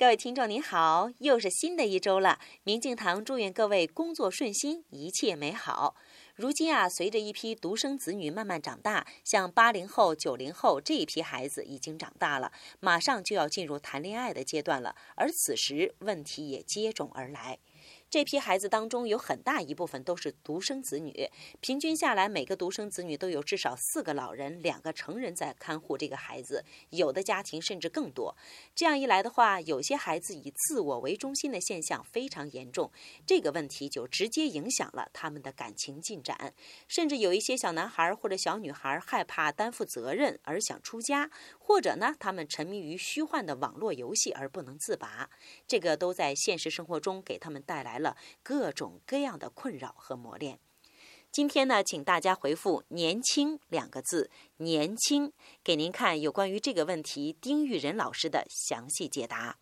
各位听众您好，又是新的一周了。明镜堂祝愿各位工作顺心，一切美好。如今啊，随着一批独生子女慢慢长大，像八零后、九零后这一批孩子已经长大了，马上就要进入谈恋爱的阶段了，而此时问题也接踵而来。这批孩子当中有很大一部分都是独生子女，平均下来，每个独生子女都有至少四个老人、两个成人在看护这个孩子，有的家庭甚至更多。这样一来的话，有些孩子以自我为中心的现象非常严重，这个问题就直接影响了他们的感情进展，甚至有一些小男孩或者小女孩害怕担负责任而想出家，或者呢，他们沉迷于虚幻的网络游戏而不能自拔，这个都在现实生活中给他们带来。了各种各样的困扰和磨练。今天呢，请大家回复“年轻”两个字，“年轻”，给您看有关于这个问题丁玉仁老师的详细解答。